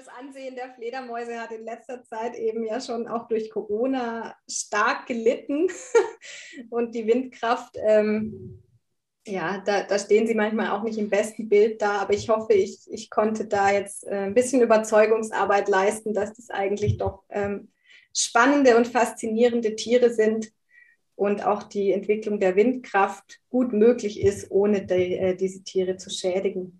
das Ansehen der Fledermäuse hat in letzter Zeit eben ja schon auch durch Corona stark gelitten. Und die Windkraft, ähm, ja, da, da, stehen sie manchmal auch nicht im besten Bild da. Aber ich hoffe, ich, ich konnte da jetzt äh, ein bisschen Überzeugungsarbeit leisten, dass das eigentlich doch ähm, spannende und faszinierende Tiere sind und auch die Entwicklung der Windkraft gut möglich ist, ohne die, äh, diese Tiere zu schädigen.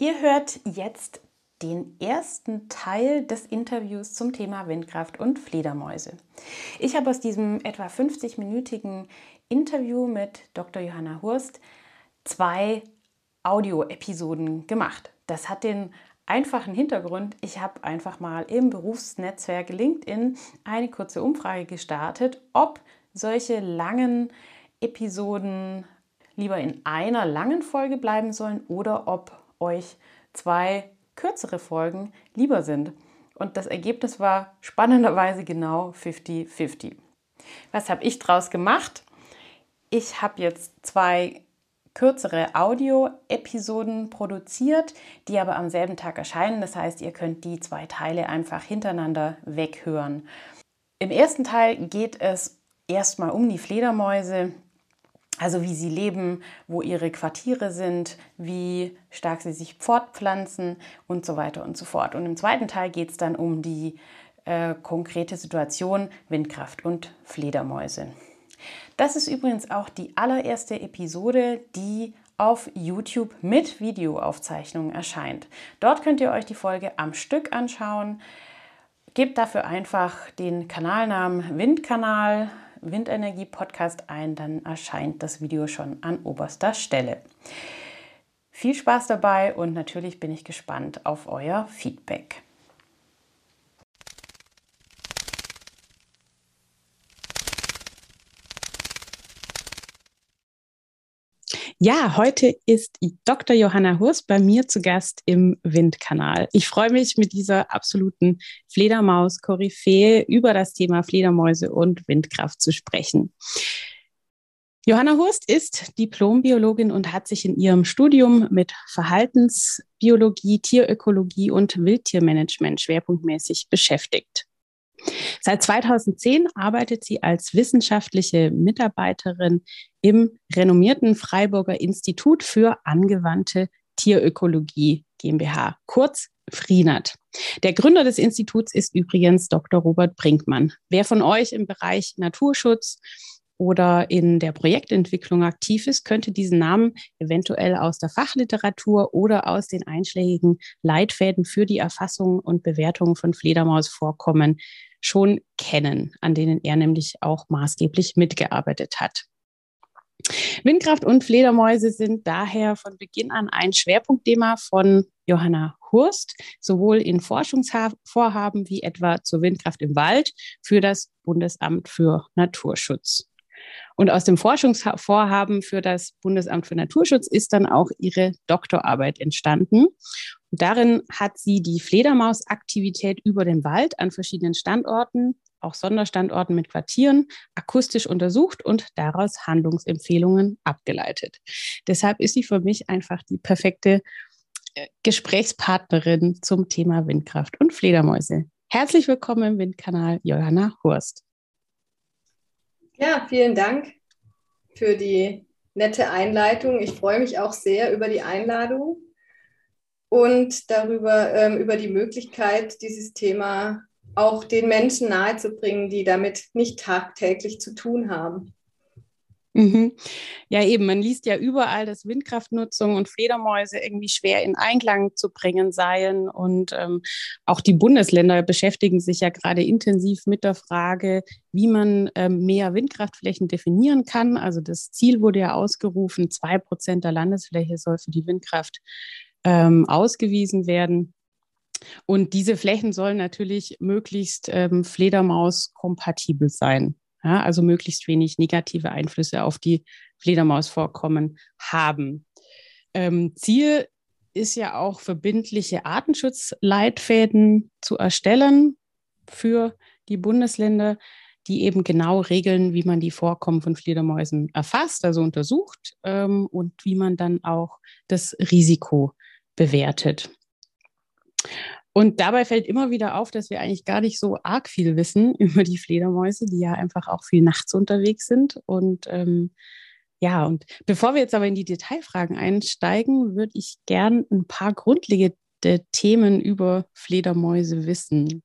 Ihr hört jetzt den ersten Teil des Interviews zum Thema Windkraft und Fledermäuse. Ich habe aus diesem etwa 50-minütigen Interview mit Dr. Johanna Hurst zwei Audio-Episoden gemacht. Das hat den einfachen Hintergrund. Ich habe einfach mal im Berufsnetzwerk LinkedIn eine kurze Umfrage gestartet, ob solche langen Episoden lieber in einer langen Folge bleiben sollen oder ob euch zwei kürzere Folgen lieber sind. Und das Ergebnis war spannenderweise genau 50-50. Was habe ich daraus gemacht? Ich habe jetzt zwei kürzere Audio-Episoden produziert, die aber am selben Tag erscheinen. Das heißt, ihr könnt die zwei Teile einfach hintereinander weghören. Im ersten Teil geht es erstmal um die Fledermäuse, also wie sie leben, wo ihre Quartiere sind, wie stark sie sich fortpflanzen und so weiter und so fort. Und im zweiten Teil geht es dann um die äh, konkrete Situation Windkraft und Fledermäuse. Das ist übrigens auch die allererste Episode, die auf YouTube mit Videoaufzeichnungen erscheint. Dort könnt ihr euch die Folge am Stück anschauen. Gebt dafür einfach den Kanalnamen Windkanal Windenergie-Podcast ein, dann erscheint das Video schon an oberster Stelle. Viel Spaß dabei und natürlich bin ich gespannt auf euer Feedback. Ja, heute ist Dr. Johanna Hurst bei mir zu Gast im Windkanal. Ich freue mich mit dieser absoluten Fledermaus-Koryphäe über das Thema Fledermäuse und Windkraft zu sprechen. Johanna Hurst ist Diplombiologin und hat sich in ihrem Studium mit Verhaltensbiologie, Tierökologie und Wildtiermanagement schwerpunktmäßig beschäftigt. Seit 2010 arbeitet sie als wissenschaftliche Mitarbeiterin im renommierten Freiburger Institut für angewandte Tierökologie GmbH, kurz FRINAT. Der Gründer des Instituts ist übrigens Dr. Robert Brinkmann. Wer von euch im Bereich Naturschutz oder in der Projektentwicklung aktiv ist, könnte diesen Namen eventuell aus der Fachliteratur oder aus den einschlägigen Leitfäden für die Erfassung und Bewertung von Fledermausvorkommen schon kennen, an denen er nämlich auch maßgeblich mitgearbeitet hat. Windkraft und Fledermäuse sind daher von Beginn an ein Schwerpunktthema von Johanna Hurst, sowohl in Forschungsvorhaben wie etwa zur Windkraft im Wald für das Bundesamt für Naturschutz. Und aus dem Forschungsvorhaben für das Bundesamt für Naturschutz ist dann auch ihre Doktorarbeit entstanden. Darin hat sie die Fledermausaktivität über den Wald an verschiedenen Standorten, auch Sonderstandorten mit Quartieren, akustisch untersucht und daraus Handlungsempfehlungen abgeleitet. Deshalb ist sie für mich einfach die perfekte äh, Gesprächspartnerin zum Thema Windkraft und Fledermäuse. Herzlich willkommen im Windkanal Johanna Hurst. Ja, vielen Dank für die nette Einleitung. Ich freue mich auch sehr über die Einladung und darüber, ähm, über die Möglichkeit, dieses Thema auch den Menschen nahezubringen, die damit nicht tagtäglich zu tun haben. Mhm. Ja, eben, man liest ja überall, dass Windkraftnutzung und Fledermäuse irgendwie schwer in Einklang zu bringen seien. Und ähm, auch die Bundesländer beschäftigen sich ja gerade intensiv mit der Frage, wie man ähm, mehr Windkraftflächen definieren kann. Also das Ziel wurde ja ausgerufen, zwei Prozent der Landesfläche soll für die Windkraft ähm, ausgewiesen werden. Und diese Flächen sollen natürlich möglichst ähm, Fledermaus-kompatibel sein. Ja, also möglichst wenig negative Einflüsse auf die Fledermausvorkommen haben. Ähm, Ziel ist ja auch verbindliche Artenschutzleitfäden zu erstellen für die Bundesländer, die eben genau regeln, wie man die Vorkommen von Fledermäusen erfasst, also untersucht ähm, und wie man dann auch das Risiko bewertet. Und dabei fällt immer wieder auf, dass wir eigentlich gar nicht so arg viel wissen über die Fledermäuse, die ja einfach auch viel nachts unterwegs sind. Und ähm, ja, und bevor wir jetzt aber in die Detailfragen einsteigen, würde ich gern ein paar grundlegende Themen über Fledermäuse wissen.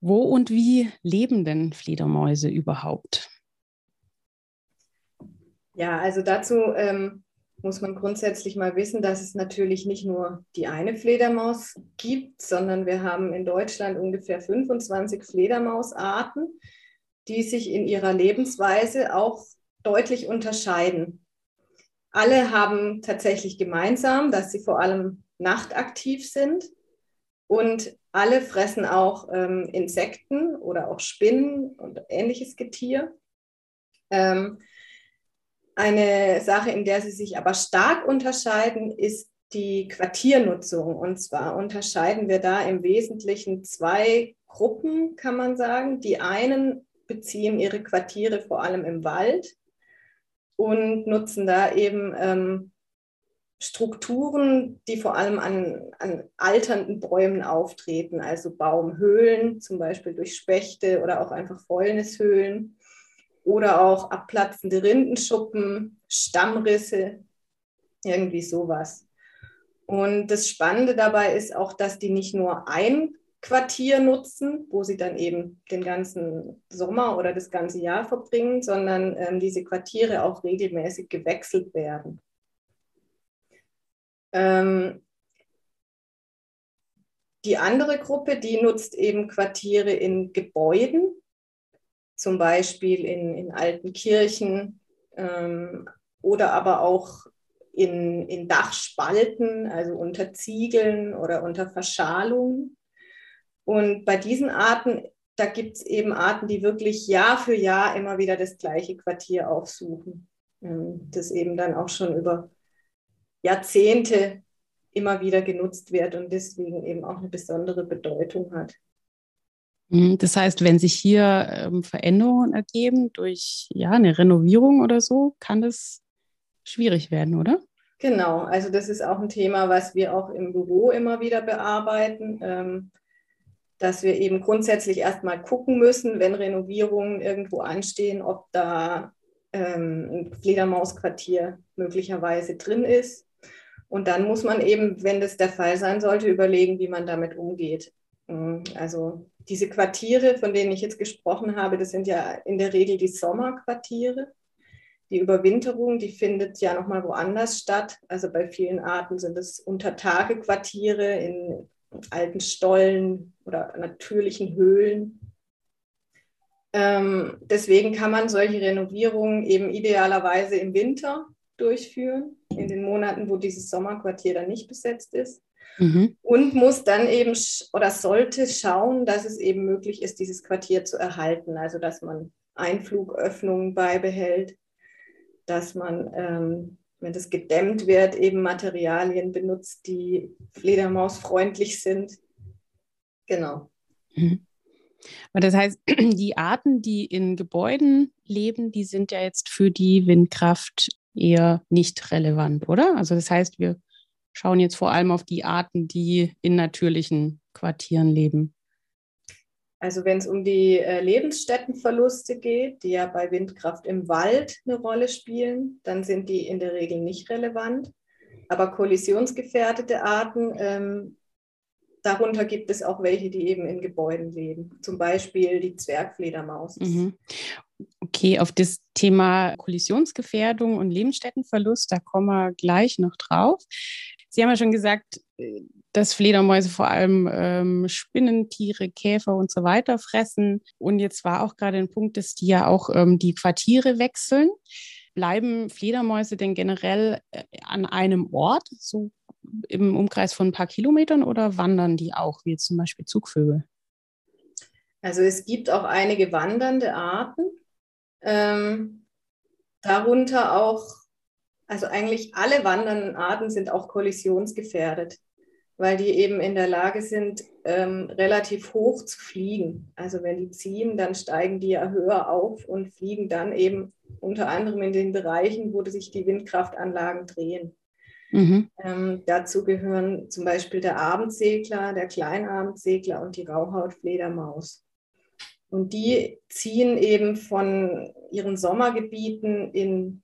Wo und wie leben denn Fledermäuse überhaupt? Ja, also dazu ähm, muss man grundsätzlich mal wissen, dass es natürlich nicht nur die eine Fledermaus gibt, sondern wir haben in Deutschland ungefähr 25 Fledermausarten, die sich in ihrer Lebensweise auch deutlich unterscheiden. Alle haben tatsächlich gemeinsam, dass sie vor allem nachtaktiv sind und alle fressen auch ähm, Insekten oder auch Spinnen und ähnliches Getier. Ähm, eine Sache, in der sie sich aber stark unterscheiden, ist die Quartiernutzung. Und zwar unterscheiden wir da im Wesentlichen zwei Gruppen, kann man sagen. Die einen beziehen ihre Quartiere vor allem im Wald und nutzen da eben ähm, Strukturen, die vor allem an, an alternden Bäumen auftreten, also Baumhöhlen, zum Beispiel durch Spechte oder auch einfach Fäulnishöhlen oder auch abplatzende Rindenschuppen, Stammrisse, irgendwie sowas. Und das Spannende dabei ist auch, dass die nicht nur ein Quartier nutzen, wo sie dann eben den ganzen Sommer oder das ganze Jahr verbringen, sondern ähm, diese Quartiere auch regelmäßig gewechselt werden. Ähm, die andere Gruppe, die nutzt eben Quartiere in Gebäuden, zum Beispiel in, in alten Kirchen ähm, oder aber auch in, in Dachspalten, also unter Ziegeln oder unter Verschalungen. Und bei diesen Arten, da gibt es eben Arten, die wirklich Jahr für Jahr immer wieder das gleiche Quartier aufsuchen, ähm, das eben dann auch schon über Jahrzehnte immer wieder genutzt wird und deswegen eben auch eine besondere Bedeutung hat. Mhm, das heißt, wenn sich hier ähm, Veränderungen ergeben durch ja, eine Renovierung oder so, kann das schwierig werden, oder? Genau, also das ist auch ein Thema, was wir auch im Büro immer wieder bearbeiten, ähm, dass wir eben grundsätzlich erstmal gucken müssen, wenn Renovierungen irgendwo anstehen, ob da ähm, ein Fledermausquartier möglicherweise drin ist. Und dann muss man eben, wenn das der Fall sein sollte, überlegen, wie man damit umgeht. Mhm, also diese Quartiere, von denen ich jetzt gesprochen habe, das sind ja in der Regel die Sommerquartiere. Die Überwinterung, die findet ja nochmal woanders statt. Also bei vielen Arten sind es Untertagequartiere in alten Stollen oder natürlichen Höhlen. Ähm, deswegen kann man solche Renovierungen eben idealerweise im Winter durchführen, in den Monaten, wo dieses Sommerquartier dann nicht besetzt ist. Mhm. Und muss dann eben oder sollte schauen, dass es eben möglich ist, dieses Quartier zu erhalten. Also dass man Einflugöffnungen beibehält, dass man, ähm, wenn das gedämmt wird, eben Materialien benutzt, die fledermausfreundlich sind. Genau. Mhm. Das heißt, die Arten, die in Gebäuden leben, die sind ja jetzt für die Windkraft eher nicht relevant, oder? Also das heißt, wir schauen jetzt vor allem auf die Arten, die in natürlichen Quartieren leben. Also wenn es um die äh, Lebensstättenverluste geht, die ja bei Windkraft im Wald eine Rolle spielen, dann sind die in der Regel nicht relevant. Aber kollisionsgefährdete Arten, ähm, darunter gibt es auch welche, die eben in Gebäuden leben. Zum Beispiel die Zwergfledermaus. Mhm. Okay, auf das Thema Kollisionsgefährdung und Lebensstättenverlust, da kommen wir gleich noch drauf. Sie haben ja schon gesagt, äh, dass Fledermäuse vor allem ähm, Spinnentiere, Käfer und so weiter fressen. Und jetzt war auch gerade ein Punkt, dass die ja auch ähm, die Quartiere wechseln. Bleiben Fledermäuse denn generell äh, an einem Ort, so im Umkreis von ein paar Kilometern, oder wandern die auch, wie zum Beispiel Zugvögel? Also es gibt auch einige wandernde Arten, ähm, darunter auch, also eigentlich alle wandernden Arten sind auch kollisionsgefährdet, weil die eben in der Lage sind, ähm, relativ hoch zu fliegen. Also wenn die ziehen, dann steigen die ja höher auf und fliegen dann eben unter anderem in den Bereichen, wo sich die Windkraftanlagen drehen. Mhm. Ähm, dazu gehören zum Beispiel der Abendsegler, der Kleinabendsegler und die Rauhautfledermaus. Und die ziehen eben von ihren Sommergebieten in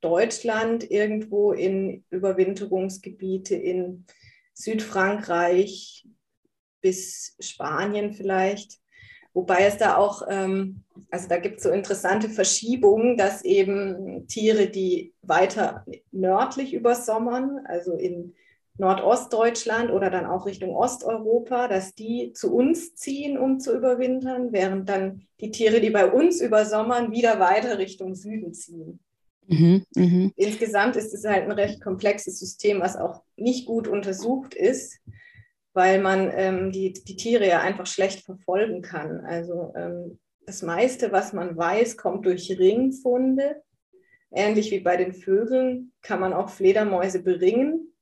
Deutschland irgendwo in Überwinterungsgebiete in Südfrankreich bis Spanien vielleicht. Wobei es da auch, ähm, also da gibt es so interessante Verschiebungen, dass eben Tiere, die weiter nördlich übersommern, also in Nordostdeutschland oder dann auch Richtung Osteuropa, dass die zu uns ziehen, um zu überwintern, während dann die Tiere, die bei uns übersommern, wieder weiter Richtung Süden ziehen. Mhm, mh. Insgesamt ist es halt ein recht komplexes System, was auch nicht gut untersucht ist, weil man ähm, die, die Tiere ja einfach schlecht verfolgen kann. Also ähm, das meiste, was man weiß, kommt durch Ringfunde. Ähnlich wie bei den Vögeln kann man auch Fledermäuse beringen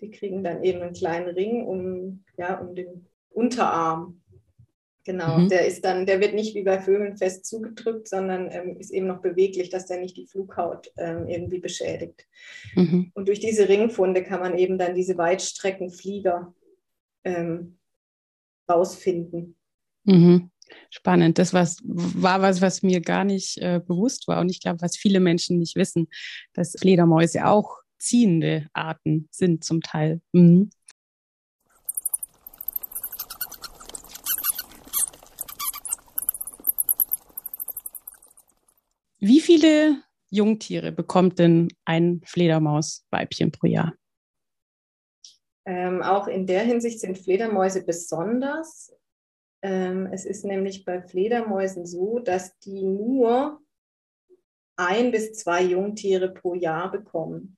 die kriegen dann eben einen kleinen Ring um, ja, um den Unterarm. Genau, mhm. der ist dann, der wird nicht wie bei Vögeln fest zugedrückt, sondern ähm, ist eben noch beweglich, dass der nicht die Flughaut ähm, irgendwie beschädigt. Mhm. Und durch diese Ringfunde kann man eben dann diese Weitstreckenflieger ähm, rausfinden. Mhm. Spannend. Das was, war was, was mir gar nicht äh, bewusst war. Und ich glaube, was viele Menschen nicht wissen, dass Fledermäuse auch ziehende Arten sind zum Teil. Mhm. Wie viele Jungtiere bekommt denn ein Fledermausweibchen pro Jahr? Ähm, auch in der Hinsicht sind Fledermäuse besonders. Ähm, es ist nämlich bei Fledermäusen so, dass die nur ein bis zwei Jungtiere pro Jahr bekommen.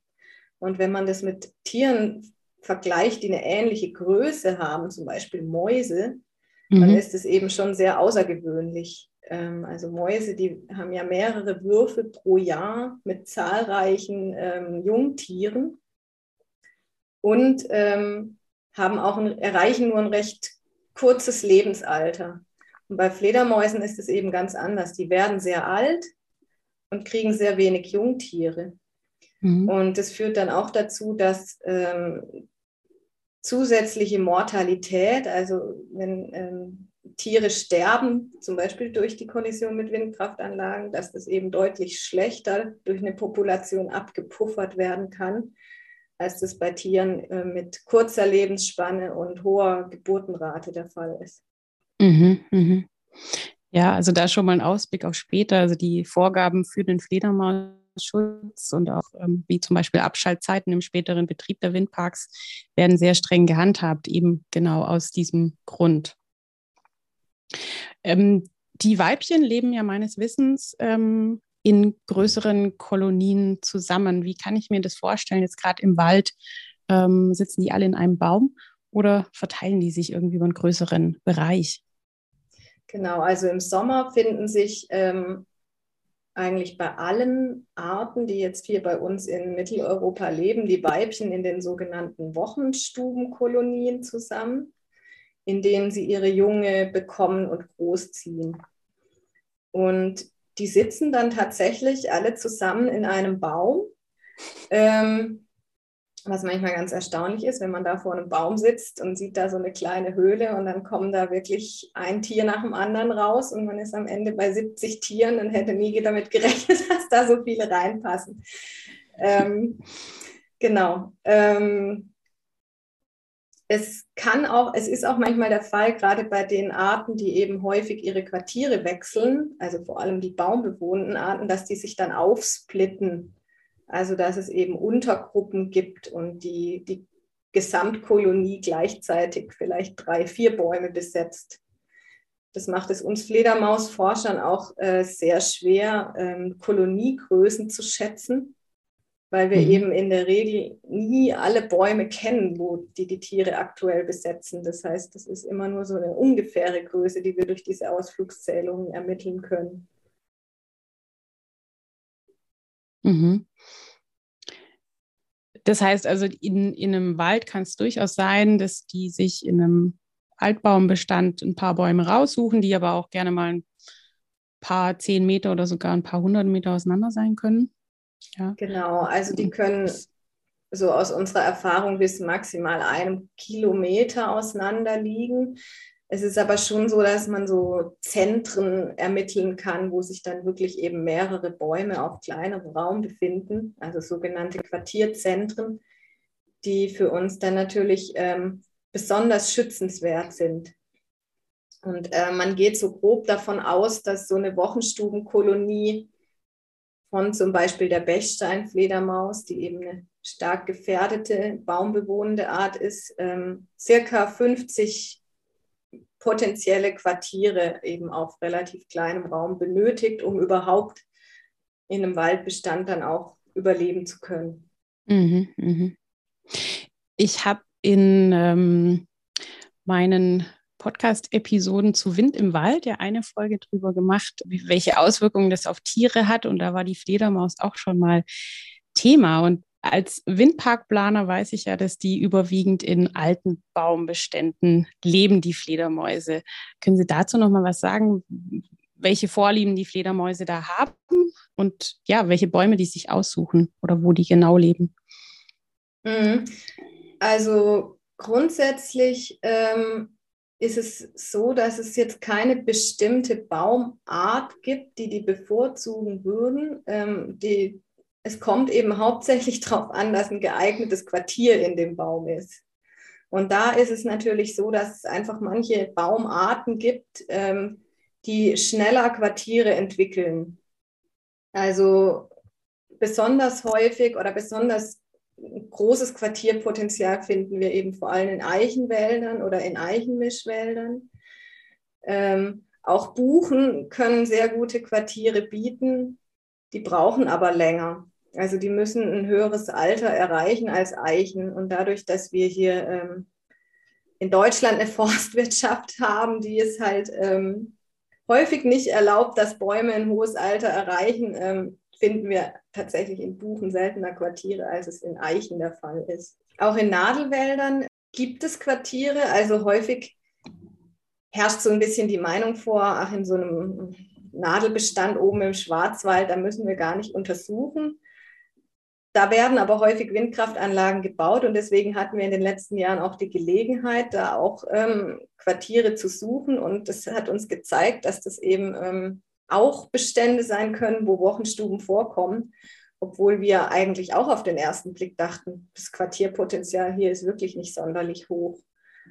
Und wenn man das mit Tieren vergleicht, die eine ähnliche Größe haben, zum Beispiel Mäuse, mhm. dann ist es eben schon sehr außergewöhnlich. Ähm, also Mäuse, die haben ja mehrere Würfe pro Jahr mit zahlreichen ähm, Jungtieren und ähm, haben auch ein, erreichen nur ein recht kurzes Lebensalter. Und bei Fledermäusen ist es eben ganz anders. Die werden sehr alt und kriegen sehr wenig Jungtiere. Mhm. Und das führt dann auch dazu, dass ähm, zusätzliche Mortalität, also wenn ähm, Tiere sterben, zum Beispiel durch die Kollision mit Windkraftanlagen, dass das eben deutlich schlechter durch eine Population abgepuffert werden kann, als das bei Tieren äh, mit kurzer Lebensspanne und hoher Geburtenrate der Fall ist. Mhm, mh. Ja, also da schon mal ein Ausblick auf später. Also die Vorgaben für den Fledermaus Schutz und auch ähm, wie zum Beispiel Abschaltzeiten im späteren Betrieb der Windparks werden sehr streng gehandhabt, eben genau aus diesem Grund. Ähm, die Weibchen leben ja meines Wissens ähm, in größeren Kolonien zusammen. Wie kann ich mir das vorstellen? Jetzt gerade im Wald ähm, sitzen die alle in einem Baum oder verteilen die sich irgendwie über einen größeren Bereich? Genau, also im Sommer finden sich ähm, eigentlich bei allen Arten, die jetzt hier bei uns in Mitteleuropa leben, die Weibchen in den sogenannten Wochenstubenkolonien zusammen, in denen sie ihre Junge bekommen und großziehen. Und die sitzen dann tatsächlich alle zusammen in einem Baum. Ähm, was manchmal ganz erstaunlich ist, wenn man da vor einem Baum sitzt und sieht da so eine kleine Höhle und dann kommen da wirklich ein Tier nach dem anderen raus und man ist am Ende bei 70 Tieren und hätte nie damit gerechnet, dass da so viele reinpassen. Ähm, genau. Ähm, es kann auch, es ist auch manchmal der Fall, gerade bei den Arten, die eben häufig ihre Quartiere wechseln, also vor allem die baumbewohnten Arten, dass die sich dann aufsplitten. Also dass es eben Untergruppen gibt und die, die Gesamtkolonie gleichzeitig vielleicht drei, vier Bäume besetzt. Das macht es uns Fledermausforschern auch äh, sehr schwer, ähm, Koloniegrößen zu schätzen weil wir mhm. eben in der Regel nie alle Bäume kennen, wo die die Tiere aktuell besetzen. Das heißt, das ist immer nur so eine ungefähre Größe, die wir durch diese Ausflugszählungen ermitteln können. Mhm. Das heißt also, in, in einem Wald kann es durchaus sein, dass die sich in einem Altbaumbestand ein paar Bäume raussuchen, die aber auch gerne mal ein paar zehn Meter oder sogar ein paar hundert Meter auseinander sein können. Ja. Genau, also die können so aus unserer Erfahrung bis maximal einem Kilometer auseinander liegen. Es ist aber schon so, dass man so Zentren ermitteln kann, wo sich dann wirklich eben mehrere Bäume auf kleinerem Raum befinden, also sogenannte Quartierzentren, die für uns dann natürlich ähm, besonders schützenswert sind. Und äh, man geht so grob davon aus, dass so eine Wochenstubenkolonie von zum Beispiel der Bechsteinfledermaus, die eben eine stark gefährdete baumbewohnende Art ist, ähm, circa 50 potenzielle Quartiere eben auf relativ kleinem Raum benötigt, um überhaupt in einem Waldbestand dann auch überleben zu können. Mhm, mhm. Ich habe in ähm, meinen Podcast-Episoden zu Wind im Wald ja eine Folge drüber gemacht, welche Auswirkungen das auf Tiere hat. Und da war die Fledermaus auch schon mal Thema. Und als Windparkplaner weiß ich ja, dass die überwiegend in alten Baumbeständen leben, die Fledermäuse. Können Sie dazu noch mal was sagen, welche Vorlieben die Fledermäuse da haben und ja, welche Bäume die sich aussuchen oder wo die genau leben? Mhm. Also grundsätzlich ähm, ist es so, dass es jetzt keine bestimmte Baumart gibt, die die bevorzugen würden. Ähm, die, es kommt eben hauptsächlich darauf an, dass ein geeignetes Quartier in dem Baum ist. Und da ist es natürlich so, dass es einfach manche Baumarten gibt, ähm, die schneller Quartiere entwickeln. Also besonders häufig oder besonders großes Quartierpotenzial finden wir eben vor allem in Eichenwäldern oder in Eichenmischwäldern. Ähm, auch Buchen können sehr gute Quartiere bieten, die brauchen aber länger. Also die müssen ein höheres Alter erreichen als Eichen. Und dadurch, dass wir hier ähm, in Deutschland eine Forstwirtschaft haben, die es halt ähm, häufig nicht erlaubt, dass Bäume ein hohes Alter erreichen, ähm, finden wir tatsächlich in Buchen seltener Quartiere, als es in Eichen der Fall ist. Auch in Nadelwäldern gibt es Quartiere, also häufig herrscht so ein bisschen die Meinung vor, ach, in so einem Nadelbestand oben im Schwarzwald, da müssen wir gar nicht untersuchen. Da werden aber häufig Windkraftanlagen gebaut und deswegen hatten wir in den letzten Jahren auch die Gelegenheit, da auch ähm, Quartiere zu suchen und das hat uns gezeigt, dass das eben ähm, auch Bestände sein können, wo Wochenstuben vorkommen, obwohl wir eigentlich auch auf den ersten Blick dachten, das Quartierpotenzial hier ist wirklich nicht sonderlich hoch.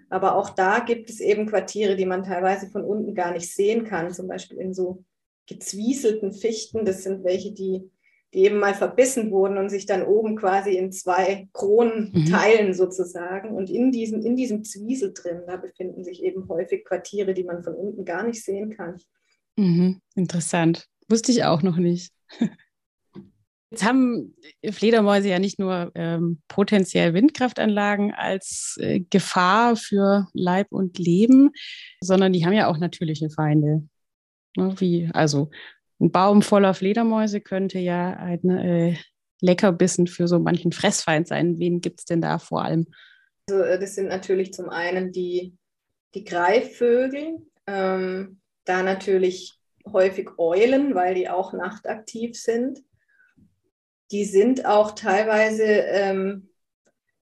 Aber auch da gibt es eben Quartiere, die man teilweise von unten gar nicht sehen kann, zum Beispiel in so gezwieselten Fichten. Das sind welche, die, die eben mal verbissen wurden und sich dann oben quasi in zwei Kronen mhm. teilen sozusagen. Und in diesem, in diesem Zwiesel drin, da befinden sich eben häufig Quartiere, die man von unten gar nicht sehen kann. Mhm, interessant. Wusste ich auch noch nicht. Jetzt haben Fledermäuse ja nicht nur ähm, potenziell Windkraftanlagen als äh, Gefahr für Leib und Leben, sondern die haben ja auch natürliche Feinde. Ne, wie, also ein Baum voller Fledermäuse könnte ja ein äh, Leckerbissen für so manchen Fressfeind sein. Wen gibt es denn da vor allem? Also, äh, das sind natürlich zum einen die, die Greifvögel. Ähm, da natürlich häufig Eulen, weil die auch nachtaktiv sind. Die sind auch teilweise, ähm,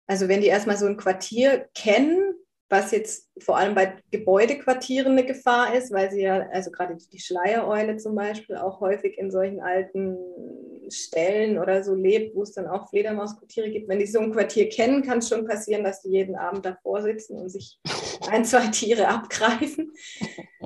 also wenn die erstmal so ein Quartier kennen, was jetzt vor allem bei Gebäudequartieren eine Gefahr ist, weil sie ja, also gerade die Schleiereule zum Beispiel, auch häufig in solchen alten Stellen oder so lebt, wo es dann auch Fledermausquartiere gibt. Wenn die so ein Quartier kennen, kann es schon passieren, dass die jeden Abend davor sitzen und sich ein, zwei Tiere abgreifen.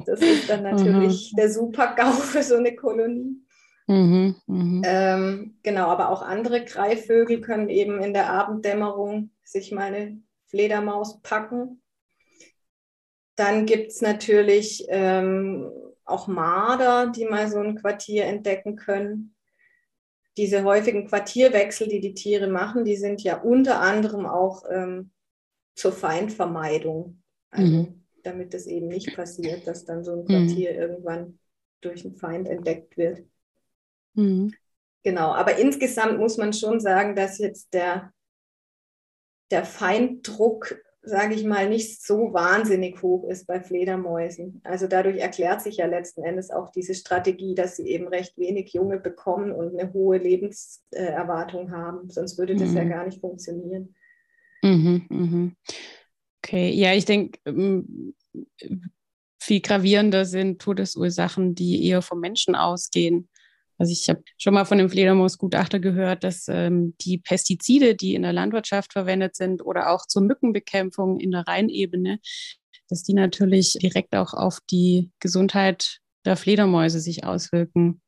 Das ist dann natürlich mhm. der Super-GAU für so eine Kolonie. Mhm, mh. ähm, genau, aber auch andere Greifvögel können eben in der Abenddämmerung sich mal eine Fledermaus packen dann gibt es natürlich ähm, auch Marder, die mal so ein Quartier entdecken können. Diese häufigen Quartierwechsel, die die Tiere machen, die sind ja unter anderem auch ähm, zur Feindvermeidung. Also, mhm. Damit es eben nicht passiert, dass dann so ein Quartier mhm. irgendwann durch einen Feind entdeckt wird. Mhm. Genau, aber insgesamt muss man schon sagen, dass jetzt der, der Feinddruck sage ich mal, nicht so wahnsinnig hoch ist bei Fledermäusen. Also dadurch erklärt sich ja letzten Endes auch diese Strategie, dass sie eben recht wenig Junge bekommen und eine hohe Lebenserwartung haben. Sonst würde das mhm. ja gar nicht funktionieren. Mhm, mhm. Okay, ja, ich denke, ähm, viel gravierender sind Todesursachen, die eher vom Menschen ausgehen. Also ich habe schon mal von dem Fledermausgutachter gehört, dass ähm, die Pestizide, die in der Landwirtschaft verwendet sind oder auch zur Mückenbekämpfung in der Rheinebene, dass die natürlich direkt auch auf die Gesundheit der Fledermäuse sich auswirken.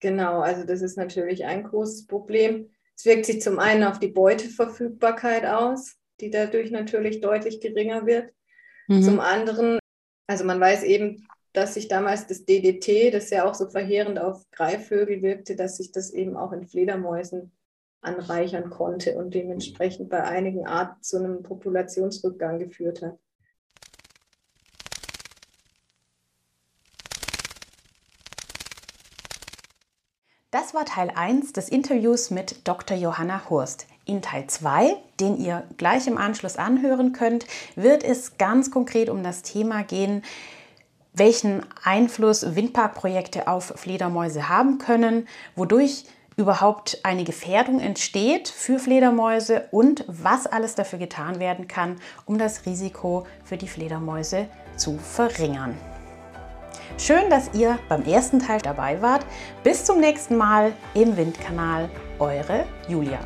Genau, also das ist natürlich ein großes Problem. Es wirkt sich zum einen auf die Beuteverfügbarkeit aus, die dadurch natürlich deutlich geringer wird. Mhm. Zum anderen, also man weiß eben, dass sich damals das DDT, das ja auch so verheerend auf Greifvögel wirkte, dass sich das eben auch in Fledermäusen anreichern konnte und dementsprechend bei einigen Arten zu einem Populationsrückgang geführt hat. Das war Teil 1 des Interviews mit Dr. Johanna Hurst. In Teil 2, den ihr gleich im Anschluss anhören könnt, wird es ganz konkret um das Thema gehen, welchen Einfluss Windparkprojekte auf Fledermäuse haben können, wodurch überhaupt eine Gefährdung entsteht für Fledermäuse und was alles dafür getan werden kann, um das Risiko für die Fledermäuse zu verringern. Schön, dass ihr beim ersten Teil dabei wart. Bis zum nächsten Mal im Windkanal. Eure Julia.